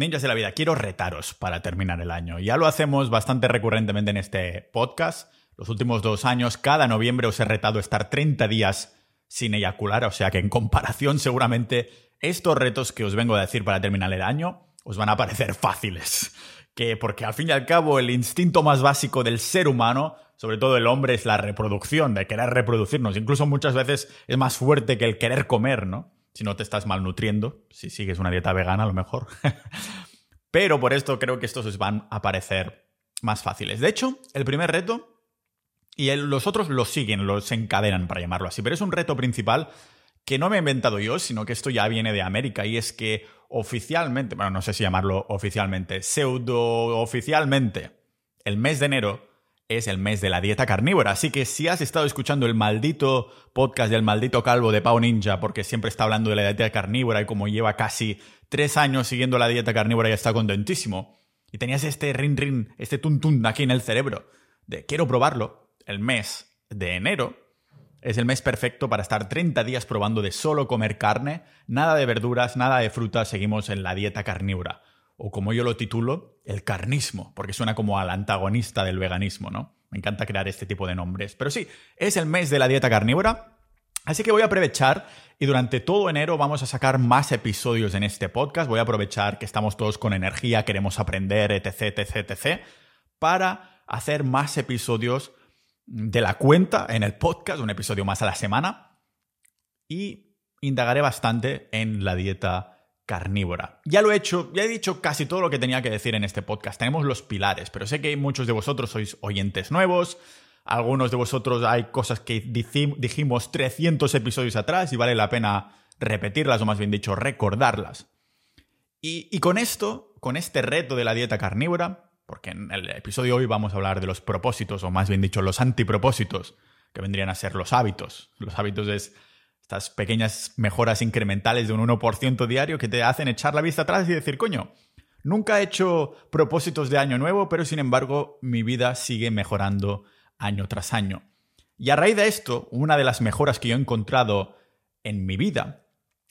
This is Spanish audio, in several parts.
Ninjas de la vida, quiero retaros para terminar el año. Ya lo hacemos bastante recurrentemente en este podcast. Los últimos dos años, cada noviembre os he retado estar 30 días sin eyacular, o sea que en comparación seguramente estos retos que os vengo a decir para terminar el año os van a parecer fáciles. Que porque al fin y al cabo el instinto más básico del ser humano, sobre todo el hombre, es la reproducción, de querer reproducirnos. Incluso muchas veces es más fuerte que el querer comer, ¿no? Si no te estás malnutriendo, si sigues una dieta vegana a lo mejor. Pero por esto creo que estos os van a parecer más fáciles. De hecho, el primer reto, y los otros los siguen, los encadenan para llamarlo así, pero es un reto principal que no me he inventado yo, sino que esto ya viene de América y es que oficialmente, bueno, no sé si llamarlo oficialmente, pseudo oficialmente, el mes de enero es el mes de la dieta carnívora. Así que si has estado escuchando el maldito podcast del maldito calvo de Pau Ninja, porque siempre está hablando de la dieta carnívora y como lleva casi tres años siguiendo la dieta carnívora y está contentísimo, y tenías este rin rin, este tun aquí en el cerebro, de quiero probarlo, el mes de enero es el mes perfecto para estar 30 días probando de solo comer carne, nada de verduras, nada de frutas, seguimos en la dieta carnívora. O como yo lo titulo, el carnismo, porque suena como al antagonista del veganismo, ¿no? Me encanta crear este tipo de nombres. Pero sí, es el mes de la dieta carnívora. Así que voy a aprovechar y durante todo enero vamos a sacar más episodios en este podcast. Voy a aprovechar que estamos todos con energía, queremos aprender, etc, etc, etc, para hacer más episodios de la cuenta en el podcast, un episodio más a la semana, y indagaré bastante en la dieta carnívora. Ya lo he hecho, ya he dicho casi todo lo que tenía que decir en este podcast. Tenemos los pilares, pero sé que muchos de vosotros sois oyentes nuevos, algunos de vosotros hay cosas que dijimos 300 episodios atrás y vale la pena repetirlas, o más bien dicho, recordarlas. Y, con esto, con este reto de la dieta carnívora, porque en el episodio hoy vamos a hablar de los propósitos, o más bien dicho, los antipropósitos, que vendrían a ser los hábitos. Los hábitos es estas pequeñas mejoras incrementales de un 1% diario que te hacen echar la vista atrás y decir, coño, nunca he hecho propósitos de año nuevo, pero sin embargo mi vida sigue mejorando año tras año. Y a raíz de esto, una de las mejoras que yo he encontrado en mi vida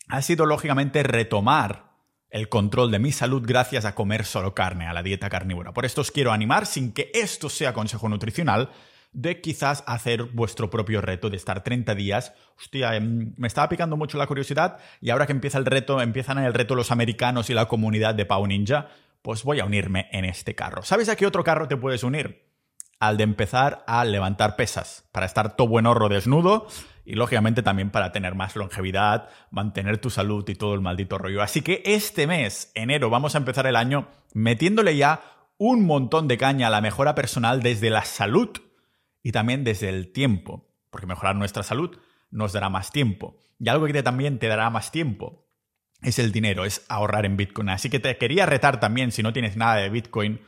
ha sido lógicamente retomar el control de mi salud gracias a comer solo carne, a la dieta carnívora. Por esto os quiero animar, sin que esto sea consejo nutricional, de quizás hacer vuestro propio reto de estar 30 días. Hostia, em, me estaba picando mucho la curiosidad y ahora que empieza el reto, empiezan el reto los americanos y la comunidad de Pau Ninja, pues voy a unirme en este carro. ¿Sabes a qué otro carro te puedes unir? Al de empezar a levantar pesas, para estar todo buen horro desnudo y lógicamente también para tener más longevidad, mantener tu salud y todo el maldito rollo. Así que este mes, enero, vamos a empezar el año metiéndole ya un montón de caña a la mejora personal desde la salud y también desde el tiempo, porque mejorar nuestra salud nos dará más tiempo. Y algo que también te dará más tiempo es el dinero, es ahorrar en Bitcoin. Así que te quería retar también, si no tienes nada de Bitcoin,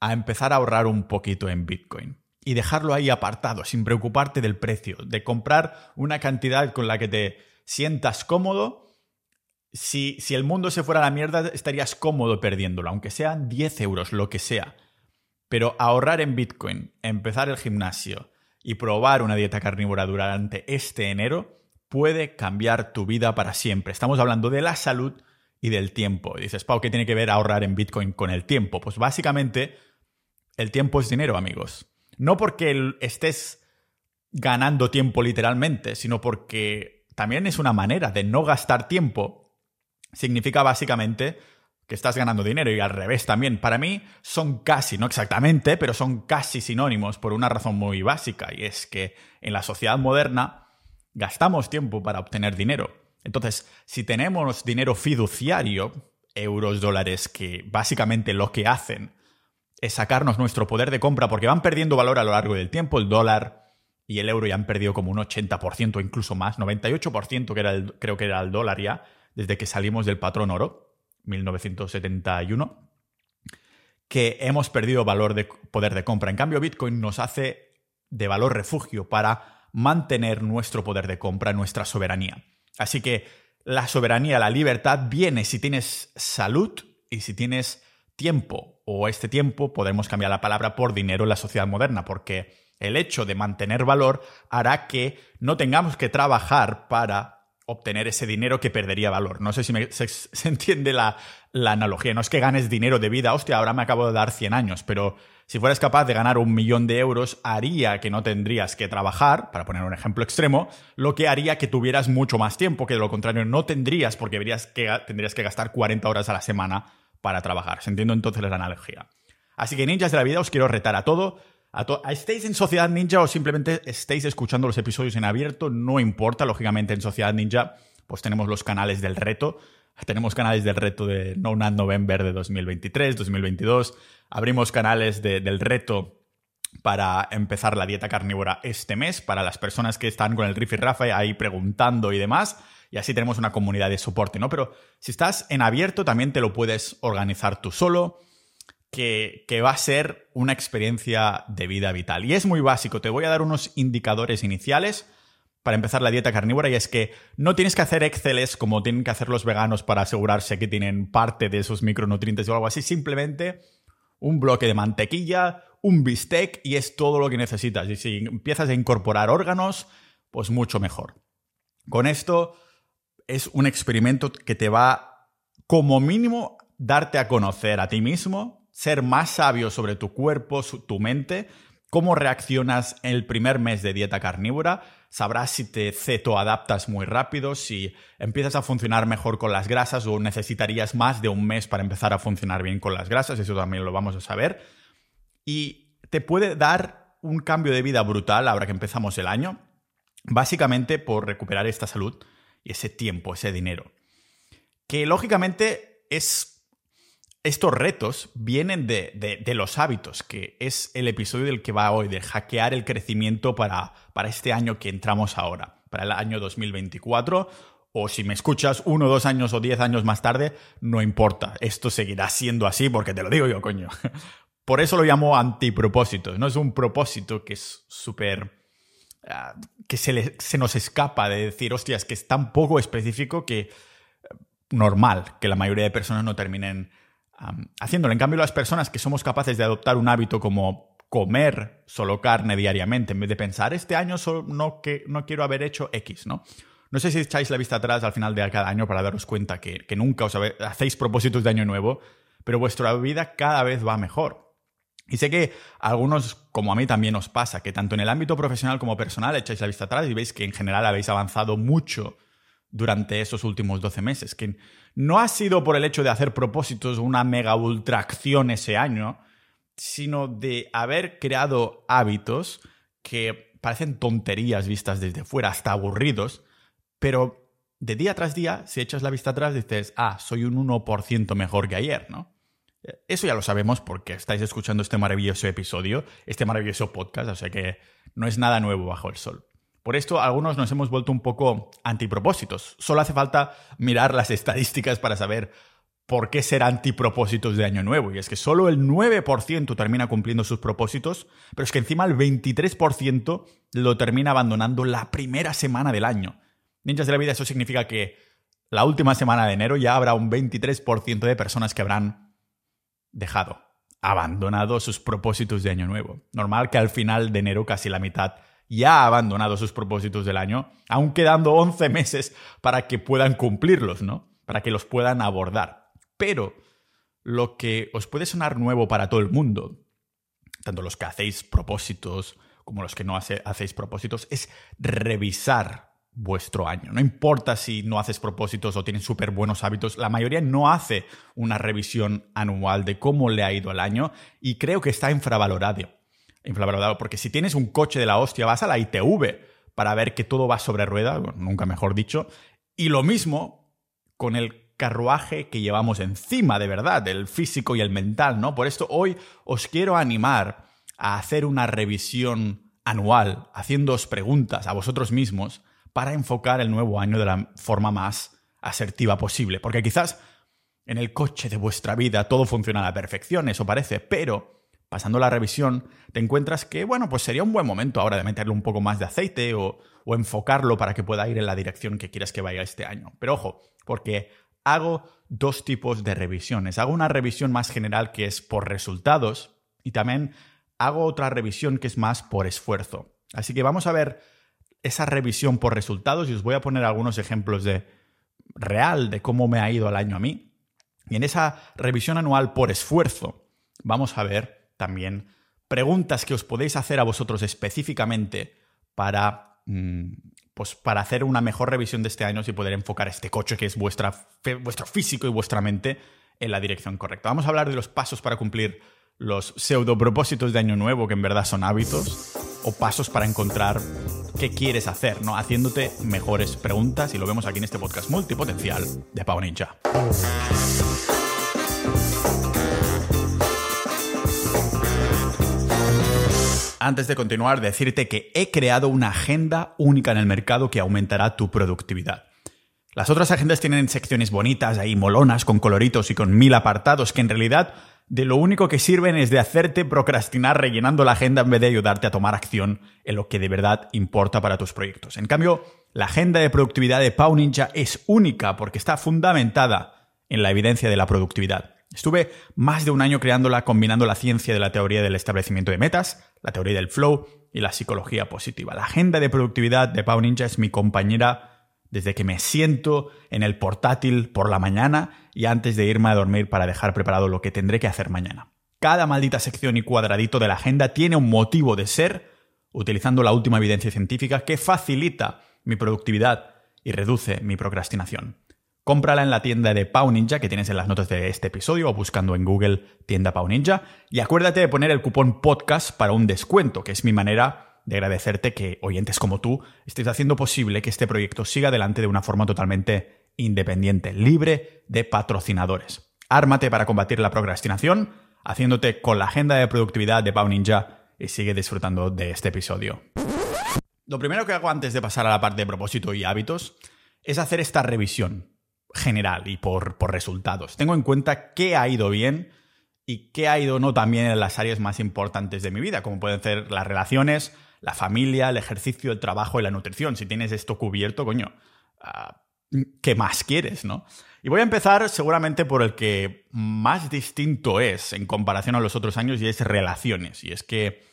a empezar a ahorrar un poquito en Bitcoin y dejarlo ahí apartado, sin preocuparte del precio, de comprar una cantidad con la que te sientas cómodo. Si, si el mundo se fuera a la mierda, estarías cómodo perdiéndolo, aunque sean 10 euros, lo que sea. Pero ahorrar en Bitcoin, empezar el gimnasio y probar una dieta carnívora durante este enero puede cambiar tu vida para siempre. Estamos hablando de la salud y del tiempo. dices, Pau, ¿qué tiene que ver ahorrar en Bitcoin con el tiempo? Pues básicamente, el tiempo es dinero, amigos. No porque estés ganando tiempo literalmente, sino porque también es una manera de no gastar tiempo. Significa básicamente que estás ganando dinero y al revés también. Para mí son casi, no exactamente, pero son casi sinónimos por una razón muy básica y es que en la sociedad moderna gastamos tiempo para obtener dinero. Entonces, si tenemos dinero fiduciario, euros, dólares, que básicamente lo que hacen es sacarnos nuestro poder de compra porque van perdiendo valor a lo largo del tiempo. El dólar y el euro ya han perdido como un 80%, incluso más, 98% que era el, creo que era el dólar ya, desde que salimos del patrón oro, 1971, que hemos perdido valor de poder de compra. En cambio, Bitcoin nos hace de valor refugio para mantener nuestro poder de compra, nuestra soberanía. Así que la soberanía, la libertad viene si tienes salud y si tienes tiempo o este tiempo, podemos cambiar la palabra por dinero en la sociedad moderna, porque el hecho de mantener valor hará que no tengamos que trabajar para obtener ese dinero que perdería valor. No sé si se, entiende la, la, analogía. No es que ganes dinero de vida, hostia, ahora me acabo de dar 100 años, pero si fueras capaz de ganar un millón de euros, haría que no tendrías que trabajar, para poner un ejemplo extremo, lo que haría que tuvieras mucho más tiempo, que de lo contrario no tendrías, porque verías que, tendrías que gastar 40 horas a la semana para trabajar. ¿Se entiende entonces la analogía? Así que ninjas de la vida os quiero retar a todo ¿Estáis en Sociedad Ninja o simplemente estáis escuchando los episodios en abierto? No importa, lógicamente en Sociedad Ninja pues tenemos los canales del reto. Tenemos canales del reto de No Nut November de 2023, 2022. Abrimos canales del reto para empezar la dieta carnívora este mes, para las personas que están con el Riff y Rafa ahí preguntando y demás. Y así tenemos una comunidad de soporte, ¿no? Pero si estás en abierto, también te lo puedes organizar tú solo que, va a ser una experiencia de vida vital. Y es muy básico, te voy a dar unos indicadores iniciales para empezar la dieta carnívora y es que no tienes que hacer Exceles como tienen que hacer los veganos para asegurarse que tienen parte de esos micronutrientes o algo así, simplemente un bloque de mantequilla, un bistec y es todo lo que necesitas. Y si empiezas a incorporar órganos, pues mucho mejor. Con esto es un experimento que te va como mínimo darte a conocer a ti mismo, ser más sabio sobre tu cuerpo, tu mente, cómo reaccionas en el primer mes de dieta carnívora, sabrás si te cetoadaptas muy rápido, si empiezas a funcionar mejor con las grasas o necesitarías más de un mes para empezar a funcionar bien con las grasas, eso también lo vamos a saber. Y te puede dar un cambio de vida brutal ahora que empezamos el año, básicamente por recuperar esta salud y ese tiempo, ese dinero. Que lógicamente es estos retos vienen de, los hábitos, que es el episodio del que va hoy, de hackear el crecimiento para, para este año que entramos ahora, para el año 2024 o si me escuchas uno, dos años o diez años más tarde, no importa. Esto seguirá siendo así porque te lo digo yo, coño. Por eso lo llamo antipropósito. No es un propósito que es súper... Ah, que se, se, nos escapa de decir, hostias, que es tan poco específico que eh, normal que la mayoría de personas no terminen haciéndolo. En cambio, las personas que somos capaces de adoptar un hábito como comer solo carne diariamente, en vez de pensar, este año no, que, no quiero haber hecho X, ¿no? No sé si echáis la vista atrás al final de cada año para daros cuenta que, nunca os hacéis propósitos de año nuevo, pero vuestra vida cada vez va mejor. Y sé que a algunos, como a mí también os pasa, que tanto en el ámbito profesional como personal echáis la vista atrás y veis que en general habéis avanzado mucho durante esos últimos 12 meses, que no ha sido por el hecho de hacer propósitos una mega ultra acción ese año, sino de haber creado hábitos que parecen tonterías vistas desde fuera, hasta aburridos, pero de día tras día, si echas la vista atrás, dices, ah, soy un 1% mejor que ayer, ¿no? Eso ya lo sabemos porque estáis escuchando este maravilloso episodio, este maravilloso podcast, o sea que no es nada nuevo bajo el sol. Por esto, algunos nos hemos vuelto un poco antipropósitos. Solo hace falta mirar las estadísticas para saber por qué ser antipropósitos de Año Nuevo. Y es que solo el 9% termina cumpliendo sus propósitos, pero es que encima el 23% lo termina abandonando la primera semana del año. Ninjas de la vida, eso significa que la última semana de enero ya habrá un 23% de personas que habrán dejado, abandonado sus propósitos de Año Nuevo. Normal que al final de enero casi la mitad ya ha abandonado sus propósitos del año, aún quedando 11 meses para que puedan cumplirlos, ¿no? Para que los puedan abordar. Pero lo que os puede sonar nuevo para todo el mundo, tanto los que hacéis propósitos como los que no hacéis propósitos, es revisar vuestro año. No importa si no haces propósitos o tienes súper buenos hábitos, la mayoría no hace una revisión anual de cómo le ha ido el año y creo que está infravalorado infravalorado, porque si tienes un coche de la hostia, vas a la ITV para ver que todo va sobre rueda, nunca mejor dicho, y lo mismo con el carruaje que llevamos encima, de verdad, el físico y el mental, ¿no? Por esto hoy os quiero animar a hacer una revisión anual, haciéndoos preguntas a vosotros mismos para enfocar el nuevo año de la forma más asertiva posible. Porque quizás en el coche de vuestra vida todo funciona a la perfección, eso parece, pero pasando la revisión, te encuentras que, bueno, pues sería un buen momento ahora de meterle un poco más de aceite o, enfocarlo para que pueda ir en la dirección que quieras que vaya este año. Pero ojo, porque hago dos tipos de revisiones. Hago una revisión más general que es por resultados y también hago otra revisión que es más por esfuerzo. Así que vamos a ver esa revisión por resultados y os voy a poner algunos ejemplos de real de cómo me ha ido el año a mí. Y en esa revisión anual por esfuerzo vamos a ver también preguntas que os podéis hacer a vosotros específicamente para, mm, pues para hacer una mejor revisión de este año y poder enfocar este coche que es vuestra, vuestro físico y vuestra mente en la dirección correcta. Vamos a hablar de los pasos para cumplir los pseudo propósitos de año nuevo, que en verdad son hábitos, o pasos para encontrar qué quieres hacer, ¿no? Haciéndote mejores preguntas y lo vemos aquí en este podcast multipotencial de Pau Ninja. Antes de continuar, decirte que he creado una agenda única en el mercado que aumentará tu productividad. Las otras agendas tienen secciones bonitas, ahí molonas, con coloritos y con mil apartados que en realidad de lo único que sirven es de hacerte procrastinar rellenando la agenda en vez de ayudarte a tomar acción en lo que de verdad importa para tus proyectos. En cambio, la agenda de productividad de Pau Ninja es única porque está fundamentada en la evidencia de la productividad. Estuve más de un año creándola combinando la ciencia de la teoría del establecimiento de metas, la teoría del flow y la psicología positiva. La agenda de productividad de Pau Ninja es mi compañera desde que me siento en el portátil por la mañana y antes de irme a dormir para dejar preparado lo que tendré que hacer mañana. Cada maldita sección y cuadradito de la agenda tiene un motivo de ser, utilizando la última evidencia científica que facilita mi productividad y reduce mi procrastinación. Cómprala en la tienda de Pau Ninja que tienes en las notas de este episodio o buscando en Google tienda Pau Ninja y acuérdate de poner el cupón podcast para un descuento, que es mi manera de agradecerte que oyentes como tú estéis haciendo posible que este proyecto siga adelante de una forma totalmente independiente, libre de patrocinadores. Ármate para combatir la procrastinación, haciéndote con la agenda de productividad de Pau Ninja y sigue disfrutando de este episodio. Lo primero que hago antes de pasar a la parte de propósito y hábitos es hacer esta revisión general y por, por resultados. Tengo en cuenta qué ha ido bien y qué ha ido no también en las áreas más importantes de mi vida, como pueden ser las relaciones, la familia, el ejercicio, el trabajo y la nutrición. Si tienes esto cubierto, coño, ah, ¿qué más quieres, no? Y voy a empezar seguramente por el que más distinto es en comparación a los otros años y es relaciones. Y es que,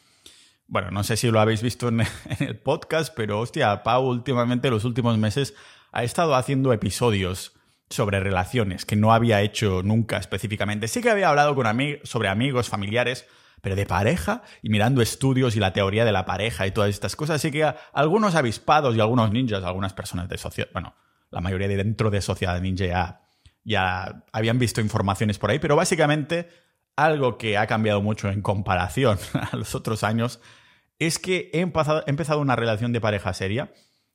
bueno, no sé si lo habéis visto en, el podcast, pero hostia, Pau últimamente, los últimos meses, ha estado haciendo episodios sobre relaciones que no había hecho nunca específicamente. Sí que había hablado con sobre amigos, familiares, pero de pareja y mirando estudios y la teoría de la pareja y todas estas cosas. Así que algunos avispados y algunos ninjas, algunas personas de sociedad, bueno, la mayoría de dentro de sociedad ninja ya, ya habían visto informaciones por ahí, pero básicamente algo que ha cambiado mucho en comparación a los otros años es que he empezado, he empezado una relación de pareja seria,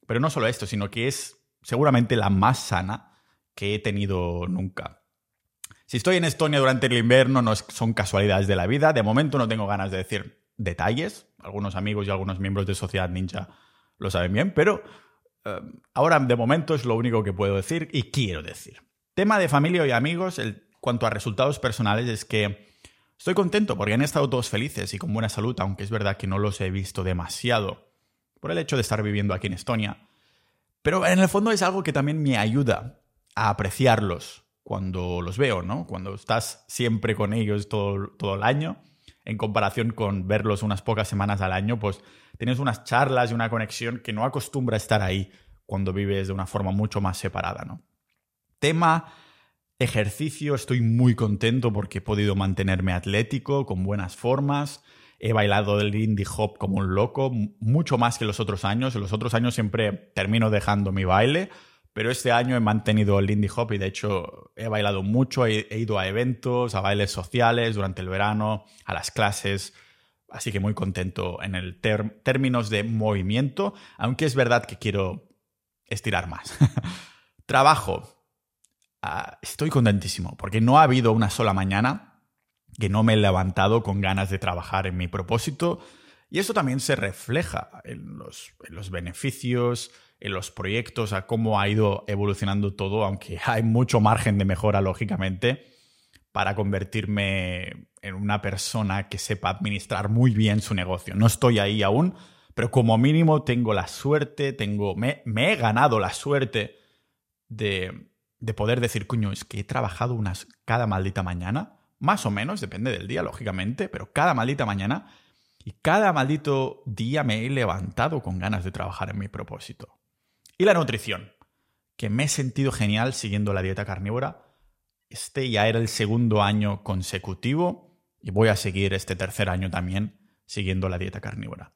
pero no solo esto, sino que es seguramente la más sana que he tenido nunca. Si estoy en Estonia durante el invierno, no son casualidades de la vida. De momento no tengo ganas de decir detalles. Algunos amigos y algunos miembros de Sociedad Ninja lo saben bien, pero eh, ahora de momento es lo único que puedo decir y quiero decir. Tema de familia y amigos, cuanto a resultados personales, es que estoy contento porque han estado todos felices y con buena salud, aunque es verdad que no los he visto demasiado por el hecho de estar viviendo aquí en Estonia. Pero en el fondo es algo que también me ayuda a apreciarlos cuando los veo, ¿no? Cuando estás siempre con ellos todo, todo el año, en comparación con verlos unas pocas semanas al año, pues tienes unas charlas y una conexión que no acostumbra estar ahí cuando vives de una forma mucho más separada, ¿no? Tema ejercicio, estoy muy contento porque he podido mantenerme atlético, con buenas formas. He bailado el indie hop como un loco, mucho más que los otros años. En los otros años siempre termino dejando mi baile, pero este año he mantenido el Lindy Hop y de hecho he bailado mucho, he, ido a eventos, a bailes sociales durante el verano, a las clases. Así que muy contento en el términos de movimiento, aunque es verdad que quiero estirar más. Trabajo. Ah, estoy contentísimo porque no ha habido una sola mañana que no me he levantado con ganas de trabajar en mi propósito y eso también se refleja en los, en los beneficios, en los proyectos, a cómo ha ido evolucionando todo, aunque hay mucho margen de mejora, lógicamente, para convertirme en una persona que sepa administrar muy bien su negocio. No estoy ahí aún, pero como mínimo tengo la suerte, tengo, me, he ganado la suerte de, de poder decir, coño, es que he trabajado unas cada maldita mañana, más o menos, depende del día, lógicamente, pero cada maldita mañana Y cada maldito día me he levantado con ganas de trabajar en mi propósito. Y la nutrición, que me he sentido genial siguiendo la dieta carnívora. Este ya era el segundo año consecutivo y voy a seguir este tercer año también siguiendo la dieta carnívora.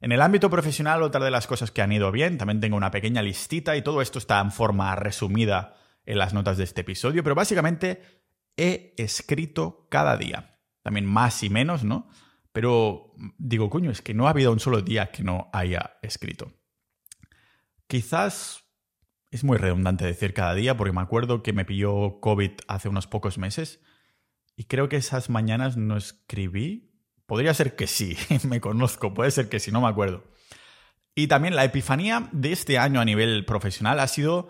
En el ámbito profesional, otra de las cosas que han ido bien, también tengo una pequeña listita y todo esto está en forma resumida en las notas de este episodio, pero básicamente he escrito cada día. También más y menos, ¿no? Pero digo, coño, es que no ha habido un solo día que no haya escrito. Quizás es muy redundante decir cada día, porque me acuerdo que me pilló COVID hace unos pocos meses y creo que esas mañanas no escribí Podría ser que sí, me conozco, puede ser que sí, no me acuerdo. Y también la epifanía de este año a nivel profesional ha sido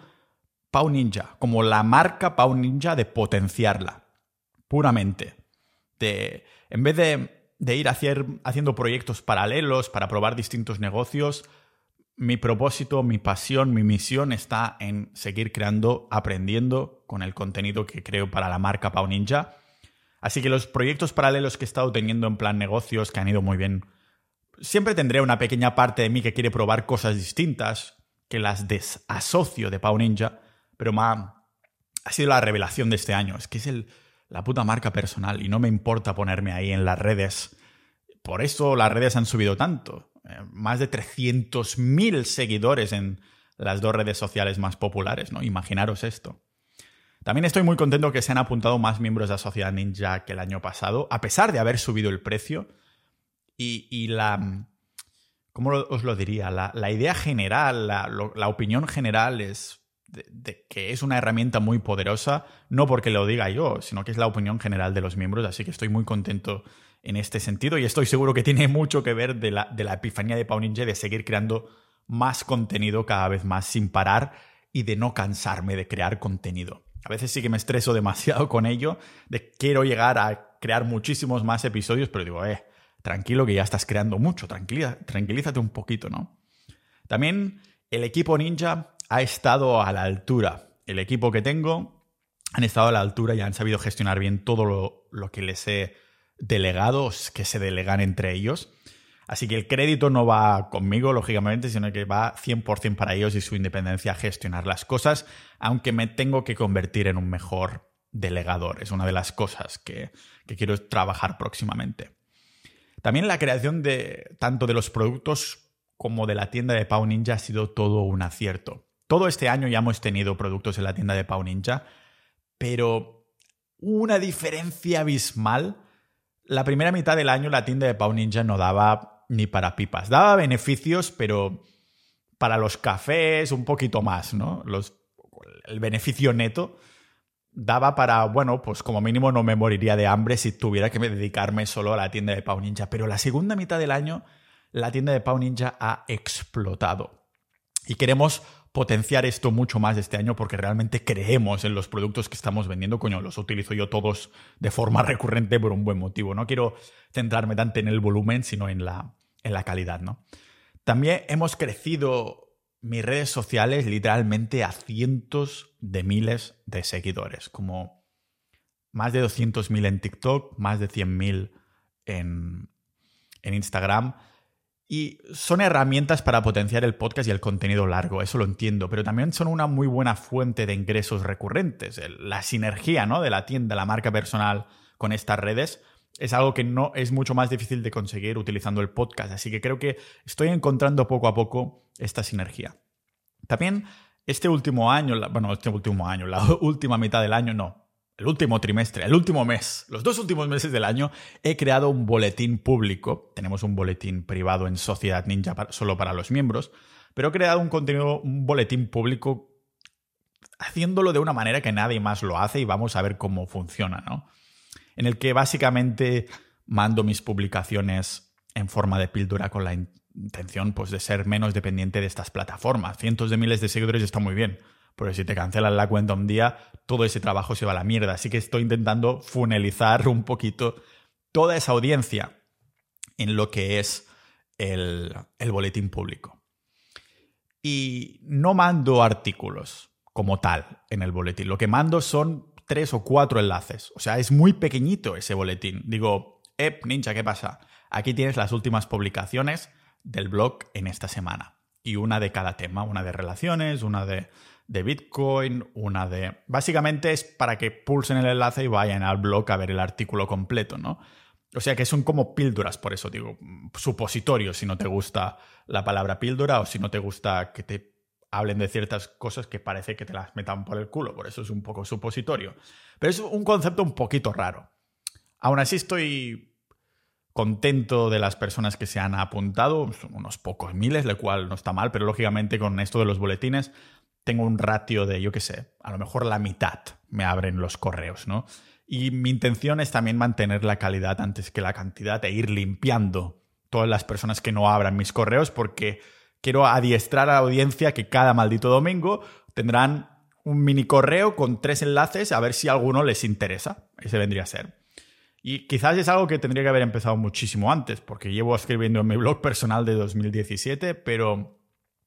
Pau Ninja, como la marca Pau Ninja de potenciarla, puramente. De, en vez de, ir haciendo proyectos paralelos para probar distintos negocios, mi propósito, mi pasión, mi misión está en seguir creando, aprendiendo con el contenido que creo para la marca Pau Ninja Así que los proyectos paralelos que he estado teniendo en plan negocios que han ido muy bien, siempre tendré una pequeña parte de mí que quiere probar cosas distintas, que las desasocio de Pau Ninja, pero ma, ha sido la revelación de este año. Es que es el, la puta marca personal y no me importa ponerme ahí en las redes. Por eso las redes han subido tanto. Eh, más de 300.000 seguidores en las dos redes sociales más populares, ¿no? Imaginaros esto. También estoy muy contento que se han apuntado más miembros de la Sociedad Ninja que el año pasado, a pesar de haber subido el precio. Y, la. ¿Cómo os lo diría? La, idea general, la, opinión general es de, que es una herramienta muy poderosa, no porque lo diga yo, sino que es la opinión general de los miembros, así que estoy muy contento en este sentido y estoy seguro que tiene mucho que ver de la, de la epifanía de Pau Ninja de seguir creando más contenido cada vez más sin parar y de no cansarme de crear contenido. A veces sí que me estreso demasiado con ello, de quiero llegar a crear muchísimos más episodios, pero digo, eh, tranquilo que ya estás creando mucho, tranquilízate un poquito, ¿no? También el equipo ninja ha estado a la altura. El equipo que tengo han estado a la altura y han sabido gestionar bien todo lo, lo que les he delegado, que se delegan entre ellos. Así que el crédito no va conmigo, lógicamente, sino que va 100% para ellos y su independencia a gestionar las cosas, aunque me tengo que convertir en un mejor delegador. Es una de las cosas que, quiero trabajar próximamente. También la creación de tanto de los productos como de la tienda de Pau Ninja ha sido todo un acierto. Todo este año ya hemos tenido productos en la tienda de Pau Ninja, pero una diferencia abismal. La primera mitad del año la tienda de Pau Ninja no daba ni para pipas. Daba beneficios, pero para los cafés un poquito más, ¿no? Los, el beneficio neto daba para, bueno, pues como mínimo no me moriría de hambre si tuviera que dedicarme solo a la tienda de Pau Ninja. Pero la segunda mitad del año, la tienda de Pau Ninja ha explotado. Y queremos potenciar esto mucho más este año porque realmente creemos en los productos que estamos vendiendo. Coño, los utilizo yo todos de forma recurrente por un buen motivo. No quiero centrarme tanto en el volumen, sino en la, en la calidad, ¿no? También hemos crecido mis redes sociales literalmente a cientos de miles de seguidores, como más de 200.000 en TikTok, más de 100.000 en, en Instagram. Y son herramientas para potenciar el podcast y el contenido largo, eso lo entiendo, pero también son una muy buena fuente de ingresos recurrentes. La sinergia ¿no? de la tienda, la marca personal con estas redes es algo que no es mucho más difícil de conseguir utilizando el podcast. Así que creo que estoy encontrando poco a poco esta sinergia. También este último año, bueno, este último año, la última mitad del año, no, el último trimestre, el último mes, los dos últimos meses del año, he creado un boletín público. Tenemos un boletín privado en Sociedad Ninja solo para los miembros, pero he creado un contenido, un boletín público haciéndolo de una manera que nadie más lo hace y vamos a ver cómo funciona, ¿no? en el que básicamente mando mis publicaciones en forma de píldora con la intención pues, de ser menos dependiente de estas plataformas. Cientos de miles de seguidores está muy bien, pero si te cancelan la cuenta un día, todo ese trabajo se va a la mierda. Así que estoy intentando funelizar un poquito toda esa audiencia en lo que es el, el boletín público. Y no mando artículos como tal en el boletín. Lo que mando son tres o cuatro enlaces. O sea, es muy pequeñito ese boletín. Digo, Ep, Ninja, ¿qué pasa? Aquí tienes las últimas publicaciones del blog en esta semana. Y una de cada tema, una de relaciones, una de, de Bitcoin, una de... Básicamente es para que pulsen el enlace y vayan al blog a ver el artículo completo, ¿no? O sea que son como píldoras, por eso digo, supositorios si no te gusta la palabra píldora o si no te gusta que te hablen de ciertas cosas que parece que te las metan por el culo, por eso es un poco supositorio. Pero es un concepto un poquito raro. Aún así estoy contento de las personas que se han apuntado, unos pocos miles, lo cual no está mal, pero lógicamente con esto de los boletines tengo un ratio de, yo qué sé, a lo mejor la mitad me abren los correos, ¿no? Y mi intención es también mantener la calidad antes que la cantidad e ir limpiando todas las personas que no abran mis correos porque quiero adiestrar a la audiencia que cada maldito domingo tendrán un mini correo con tres enlaces a ver si alguno les interesa. Ese vendría a ser. Y quizás es algo que tendría que haber empezado muchísimo antes, porque llevo escribiendo en mi blog personal de 2017, pero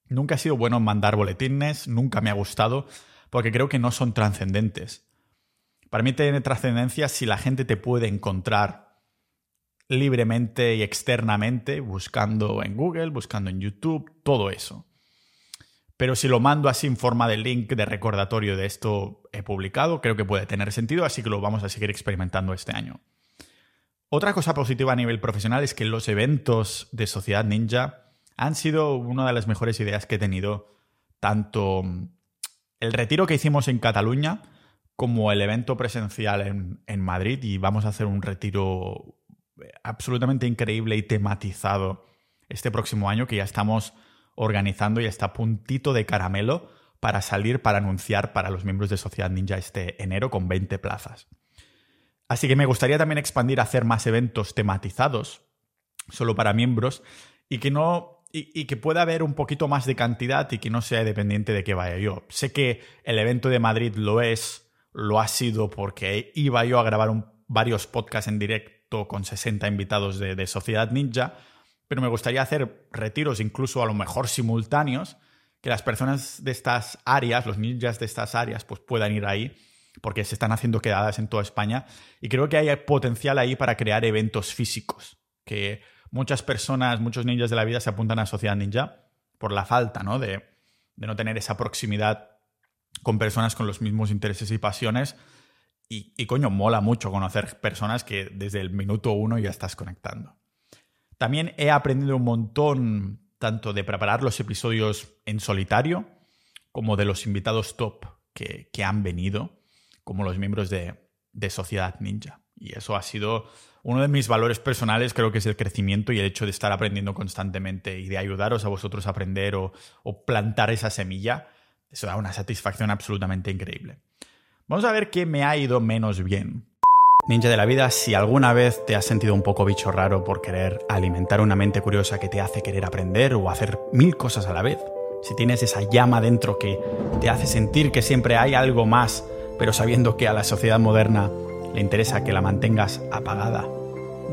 nunca ha sido bueno mandar boletines, nunca me ha gustado, porque creo que no son trascendentes. Para mí tiene trascendencia si la gente te puede encontrar libremente y externamente, buscando en Google, buscando en YouTube, todo eso. Pero si lo mando así en forma de link de recordatorio de esto he publicado, creo que puede tener sentido, así que lo vamos a seguir experimentando este año. Otra cosa positiva a nivel profesional es que los eventos de Sociedad Ninja han sido una de las mejores ideas que he tenido, tanto el retiro que hicimos en Cataluña como el evento presencial en, en Madrid y vamos a hacer un retiro absolutamente increíble y tematizado este próximo año que ya estamos organizando y está puntito de caramelo para salir para anunciar para los miembros de Sociedad Ninja este enero con 20 plazas. Así que me gustaría también expandir a hacer más eventos tematizados solo para miembros y que no y, que pueda haber un poquito más de cantidad y que no sea dependiente de que vaya yo. Sé que el evento de Madrid lo es, lo ha sido porque iba yo a grabar varios podcasts en directo con 60 invitados de, Sociedad Ninja, pero me gustaría hacer retiros incluso a lo mejor simultáneos, que las personas de estas áreas, los ninjas de estas áreas, pues puedan ir ahí, porque se están haciendo quedadas en toda España, y creo que hay potencial ahí para crear eventos físicos, que muchas personas, muchos ninjas de la vida se apuntan a Sociedad Ninja por la falta, ¿no? De, de no tener esa proximidad con personas con los mismos intereses y pasiones y, coño, mola mucho conocer personas que desde el minuto uno ya estás conectando. También he aprendido un montón tanto de preparar los episodios en solitario como de los invitados top que, han venido, como los miembros de, Sociedad Ninja. Y eso ha sido uno de mis valores personales, creo que es el crecimiento y el hecho de estar aprendiendo constantemente y de ayudaros a vosotros a aprender o plantar esa semilla. Eso da una satisfacción absolutamente increíble. Vamos a ver qué me ha ido menos bien. Ninja de la vida, si alguna vez te has sentido un poco bicho raro por querer alimentar una mente curiosa que te hace querer aprender o hacer mil cosas a la vez, si tienes esa llama dentro que te hace sentir que siempre hay algo más, pero sabiendo que a la sociedad moderna le interesa que la mantengas apagada,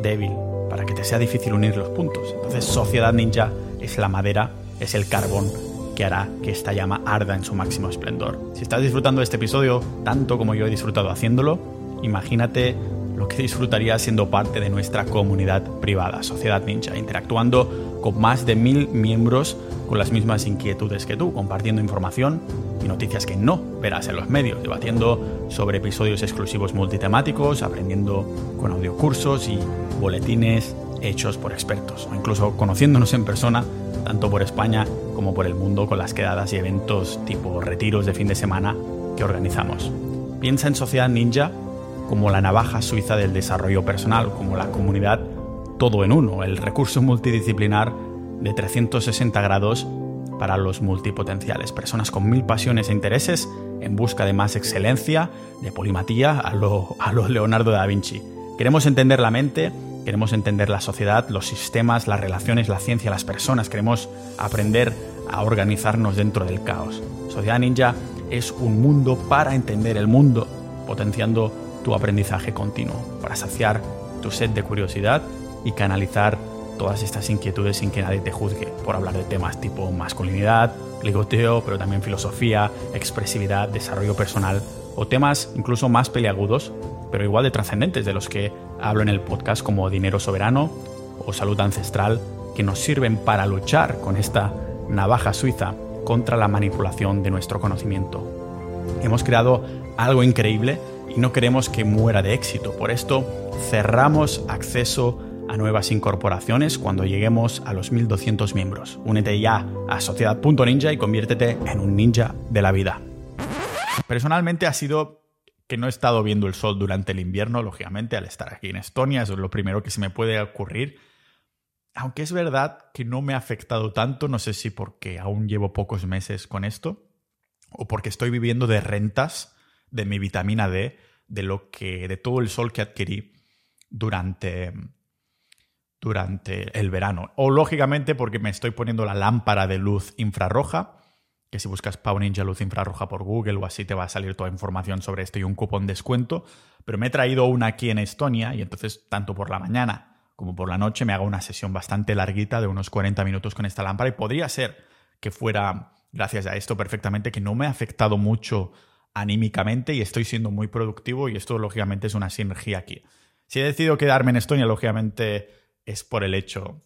débil, para que te sea difícil unir los puntos. Entonces, Sociedad Ninja es la madera, es el carbón que hará que esta llama arda en su máximo esplendor. Si estás disfrutando de este episodio tanto como yo he disfrutado haciéndolo, imagínate lo que disfrutaría siendo parte de nuestra comunidad privada, Sociedad Ninja, interactuando con más de mil miembros con las mismas inquietudes que tú, compartiendo información y noticias que no verás en los medios, debatiendo sobre episodios exclusivos multitemáticos, aprendiendo con audiocursos y boletines hechos por expertos, o incluso conociéndonos en persona, tanto por España como por el mundo, con las quedadas y eventos tipo retiros de fin de semana que organizamos. Piensa en Sociedad Ninja como la navaja suiza del desarrollo personal, como la comunidad todo en uno, el recurso multidisciplinar de 360 grados para los multipotenciales, personas con mil pasiones e intereses en busca de más excelencia, de polimatía a lo, a lo Leonardo da Vinci. Queremos entender la mente Queremos entender la sociedad, los sistemas, las relaciones, la ciencia, las personas. Queremos aprender a organizarnos dentro del caos. Sociedad Ninja es un mundo para entender el mundo, potenciando tu aprendizaje continuo, para saciar tu sed de curiosidad y canalizar todas estas inquietudes sin que nadie te juzgue por hablar de temas tipo masculinidad, ligoteo, pero también filosofía, expresividad, desarrollo personal o temas incluso más peliagudos pero igual de trascendentes de los que hablo en el podcast como dinero soberano o salud ancestral, que nos sirven para luchar con esta navaja suiza contra la manipulación de nuestro conocimiento. Hemos creado algo increíble y no queremos que muera de éxito. Por esto cerramos acceso a nuevas incorporaciones cuando lleguemos a los 1200 miembros. Únete ya a sociedad.ninja y conviértete en un ninja de la vida. Personalmente ha sido que no he estado viendo el sol durante el invierno, lógicamente, al estar aquí en Estonia, eso es lo primero que se me puede ocurrir. Aunque es verdad que no me ha afectado tanto, no sé si porque aún llevo pocos meses con esto o porque estoy viviendo de rentas de mi vitamina D, de lo que de todo el sol que adquirí durante durante el verano. O lógicamente porque me estoy poniendo la lámpara de luz infrarroja, que si buscas Pau Ninja Luz Infrarroja por Google o así te va a salir toda información sobre esto y un cupón descuento. Pero me he traído una aquí en Estonia y entonces tanto por la mañana como por la noche me hago una sesión bastante larguita de unos 40 minutos con esta lámpara y podría ser que fuera gracias a esto perfectamente que no me ha afectado mucho anímicamente y estoy siendo muy productivo y esto lógicamente es una sinergia aquí. Si he decidido quedarme en Estonia, lógicamente es por el hecho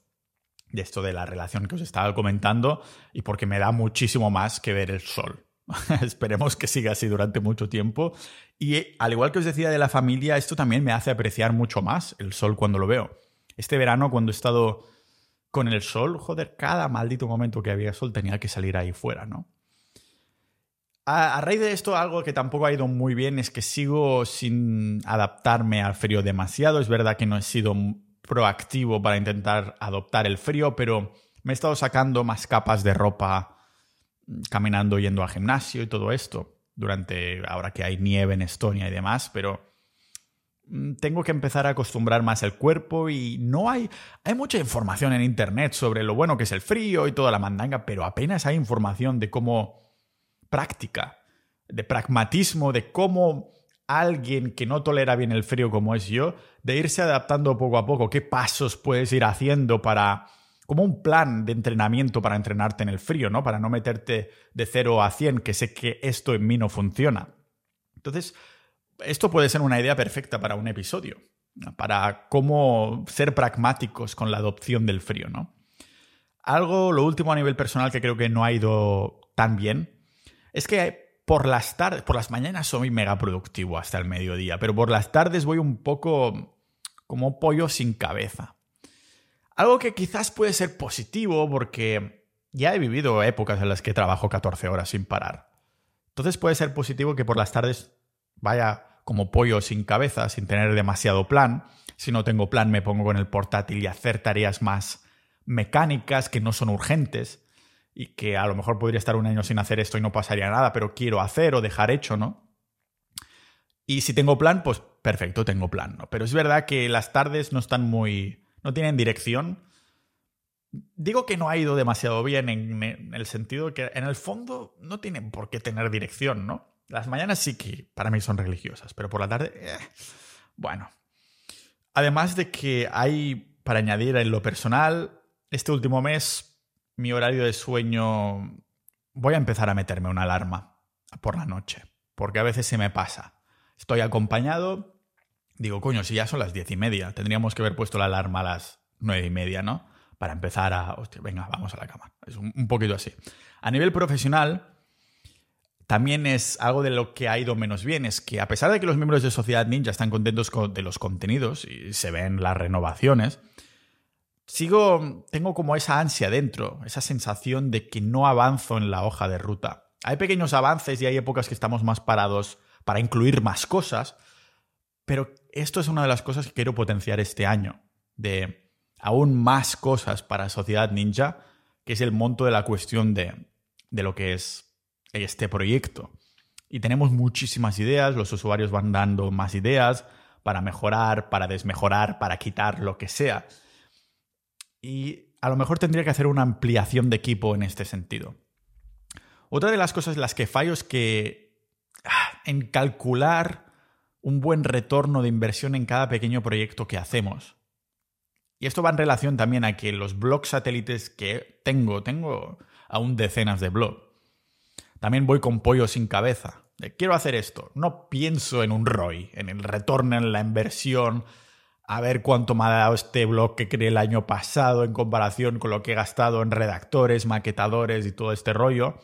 de esto de la relación que os estaba comentando y porque me da muchísimo más que ver el sol. Esperemos que siga así durante mucho tiempo. Y al igual que os decía de la familia, esto también me hace apreciar mucho más el sol cuando lo veo. Este verano, cuando he estado con el sol, joder, cada maldito momento que había sol tenía que salir ahí fuera, ¿no? A, raíz de esto, algo que tampoco ha ido muy bien es que sigo sin adaptarme al frío demasiado. Es verdad que no he sido proactivo para intentar adoptar el frío, pero me he estado sacando más capas de ropa mm, caminando, yendo al gimnasio y todo esto, durante ahora que hay nieve en Estonia y demás, pero Mm, tengo que empezar a acostumbrar más el cuerpo y no hay hay mucha información en internet sobre lo bueno que es el frío y toda la mandanga, pero apenas hay información de cómo práctica, de pragmatismo, de cómo alguien que no tolera bien el frío como es yo, de irse adaptando poco a poco, qué pasos puedes ir haciendo para como un plan de entrenamiento para entrenarte en el frío, ¿no? Para no meterte de 0 a 100, que sé que esto en mí no funciona. Entonces, esto puede ser una idea perfecta para un episodio, para cómo ser pragmáticos con la adopción del frío, ¿no? Algo, lo último a nivel personal que creo que no ha ido tan bien, es que por las tardes, por las mañanas soy mega productivo hasta el mediodía, pero por las tardes voy un poco como pollo sin cabeza. Algo que quizás puede ser positivo porque ya he vivido épocas en las que trabajo 14 horas sin parar. Entonces puede ser positivo que por las tardes vaya como pollo sin cabeza, sin tener demasiado plan. Si no tengo plan, me pongo con el portátil y hacer tareas más mecánicas que no son urgentes y que a lo mejor podría estar un año sin hacer esto y no pasaría nada, pero quiero hacer o dejar hecho, ¿no? Y si tengo plan, pues perfecto, tengo plan, ¿no? Pero es verdad que las tardes no están muy... no tienen dirección. Digo que no ha ido demasiado bien en, el sentido que en el fondo no tienen por qué tener dirección, ¿no? Las mañanas sí que para mí son religiosas, pero por la tarde, eh, bueno. Además de que hay, para añadir en lo personal, este último mes mi horario de sueño voy a empezar a meterme una alarma por la noche, porque a veces se me pasa. Estoy acompañado, digo, coño, si ya son las diez y media, tendríamos que haber puesto la alarma a las nueve y media, ¿no? Para empezar a, hostia, venga, vamos a la cama. Es un poquito así. A nivel profesional, también es algo de lo que ha ido menos bien, es que a pesar de que los miembros de Sociedad Ninja están contentos de los contenidos y se ven las renovaciones, sigo, tengo como esa ansia dentro, esa sensación de que no avanzo en la hoja de ruta. Hay pequeños avances y hay épocas que estamos más parados para incluir más cosas, pero esto es una de las cosas que quiero potenciar este año, de aún más cosas para Sociedad Ninja, que es el monto de la cuestión de, de lo que es este proyecto. Y tenemos muchísimas ideas, los usuarios van dando más ideas para mejorar, para desmejorar, para quitar lo que sea. Y a lo mejor tendría que hacer una ampliación de equipo en este sentido. Otra de las cosas en las que fallo es que ah, en calcular un buen retorno de inversión en cada pequeño proyecto que hacemos. Y esto va en relación también a que los blogs satélites que tengo, tengo aún decenas de blogs. También voy con pollo sin cabeza. quiero hacer esto. No pienso en un ROI, en el retorno en la inversión, a ver cuánto me ha dado este blog que creé el año pasado en comparación con lo que he gastado en redactores, maquetadores y todo este rollo,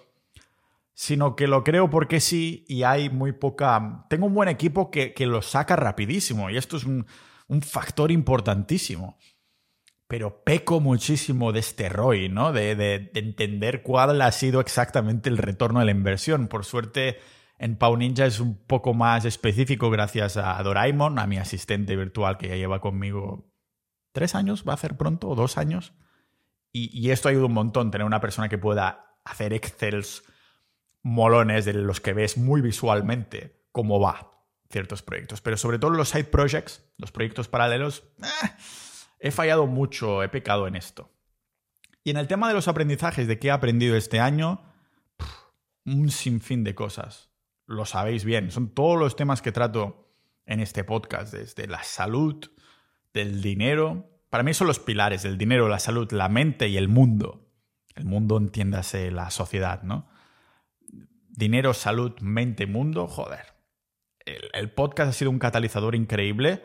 sino que lo creo porque sí y hay muy poca... Tengo un buen equipo que, lo saca rapidísimo y esto es un, factor importantísimo. Pero peco muchísimo de este ROI, ¿no? De, de entender cuál ha sido exactamente el retorno de la inversión. Por suerte en Pau Ninja es un poco más específico gracias a Doraemon, a mi asistente virtual que ya lleva conmigo tres años, va a hacer pronto, o dos años. Y, esto ayuda un montón, tener una persona que pueda hacer excels molones de los que ves muy visualmente cómo va ciertos proyectos. Pero sobre todo los side projects, los proyectos paralelos, eh, he fallado mucho, he pecado en esto. Y en el tema de los aprendizajes, de qué he aprendido este año, un sinfín de cosas lo sabéis bien. Son todos los temas que trato en este podcast, desde la salud, del dinero. Para mí son los pilares, el dinero, la salud, la mente y el mundo. El mundo, entiéndase, la sociedad, ¿no? Dinero, salud, mente, mundo, joder. El, podcast ha sido un catalizador increíble.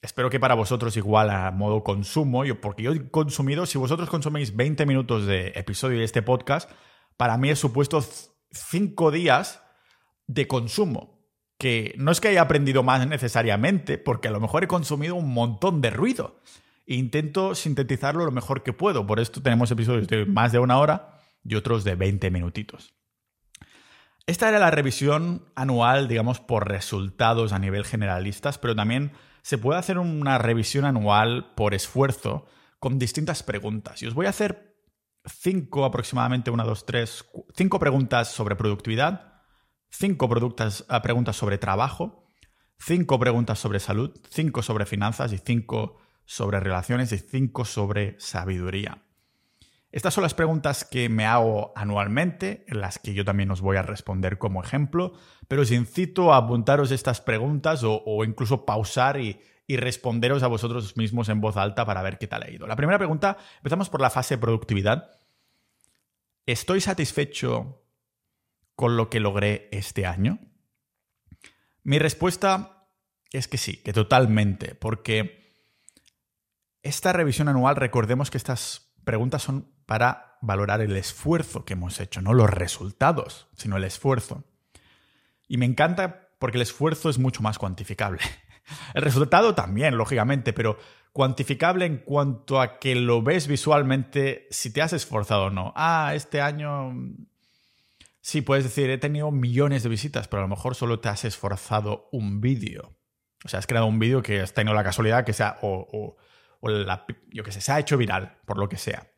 Espero que para vosotros igual a modo consumo, yo, porque yo he consumido, si vosotros consumís 20 minutos de episodio de este podcast, para mí he supuesto 5 días de consumo, que no es que haya aprendido más necesariamente, porque a lo mejor he consumido un montón de ruido. Intento sintetizarlo lo mejor que puedo. Por esto tenemos episodios de más de una hora y otros de 20 minutitos. Esta era la revisión anual, digamos, por resultados a nivel generalistas, pero también se puede hacer una revisión anual por esfuerzo con distintas preguntas. Y os voy a hacer cinco aproximadamente, una, dos, tres, cinco preguntas sobre productividad, cinco ah, preguntas sobre trabajo, cinco preguntas sobre salud, cinco sobre finanzas y cinco sobre relaciones y cinco sobre sabiduría. Estas son las preguntas que me hago anualmente, en las que yo también os voy a responder como ejemplo, pero os incito a apuntaros estas preguntas o, incluso pausar y, y, responderos a vosotros mismos en voz alta para ver qué tal ha ido. La primera pregunta, empezamos por la fase productividad. ¿Estoy satisfecho con lo que logré este año? Mi respuesta es que sí, que totalmente, porque esta revisión anual, recordemos que estas preguntas son para valorar el esfuerzo que hemos hecho, no los resultados, sino el esfuerzo. Y me encanta porque el esfuerzo es mucho más cuantificable. El resultado también, lógicamente, pero cuantificable en cuanto a que lo ves visualmente si te has esforzado o no. Ah, este año Sí, puedes decir, he tenido millones de visitas, pero a lo mejor solo te has esforzado un vídeo. O sea, has creado un vídeo que has tenido la casualidad que sea, o, yo que sé, se ha hecho viral, por lo que sea.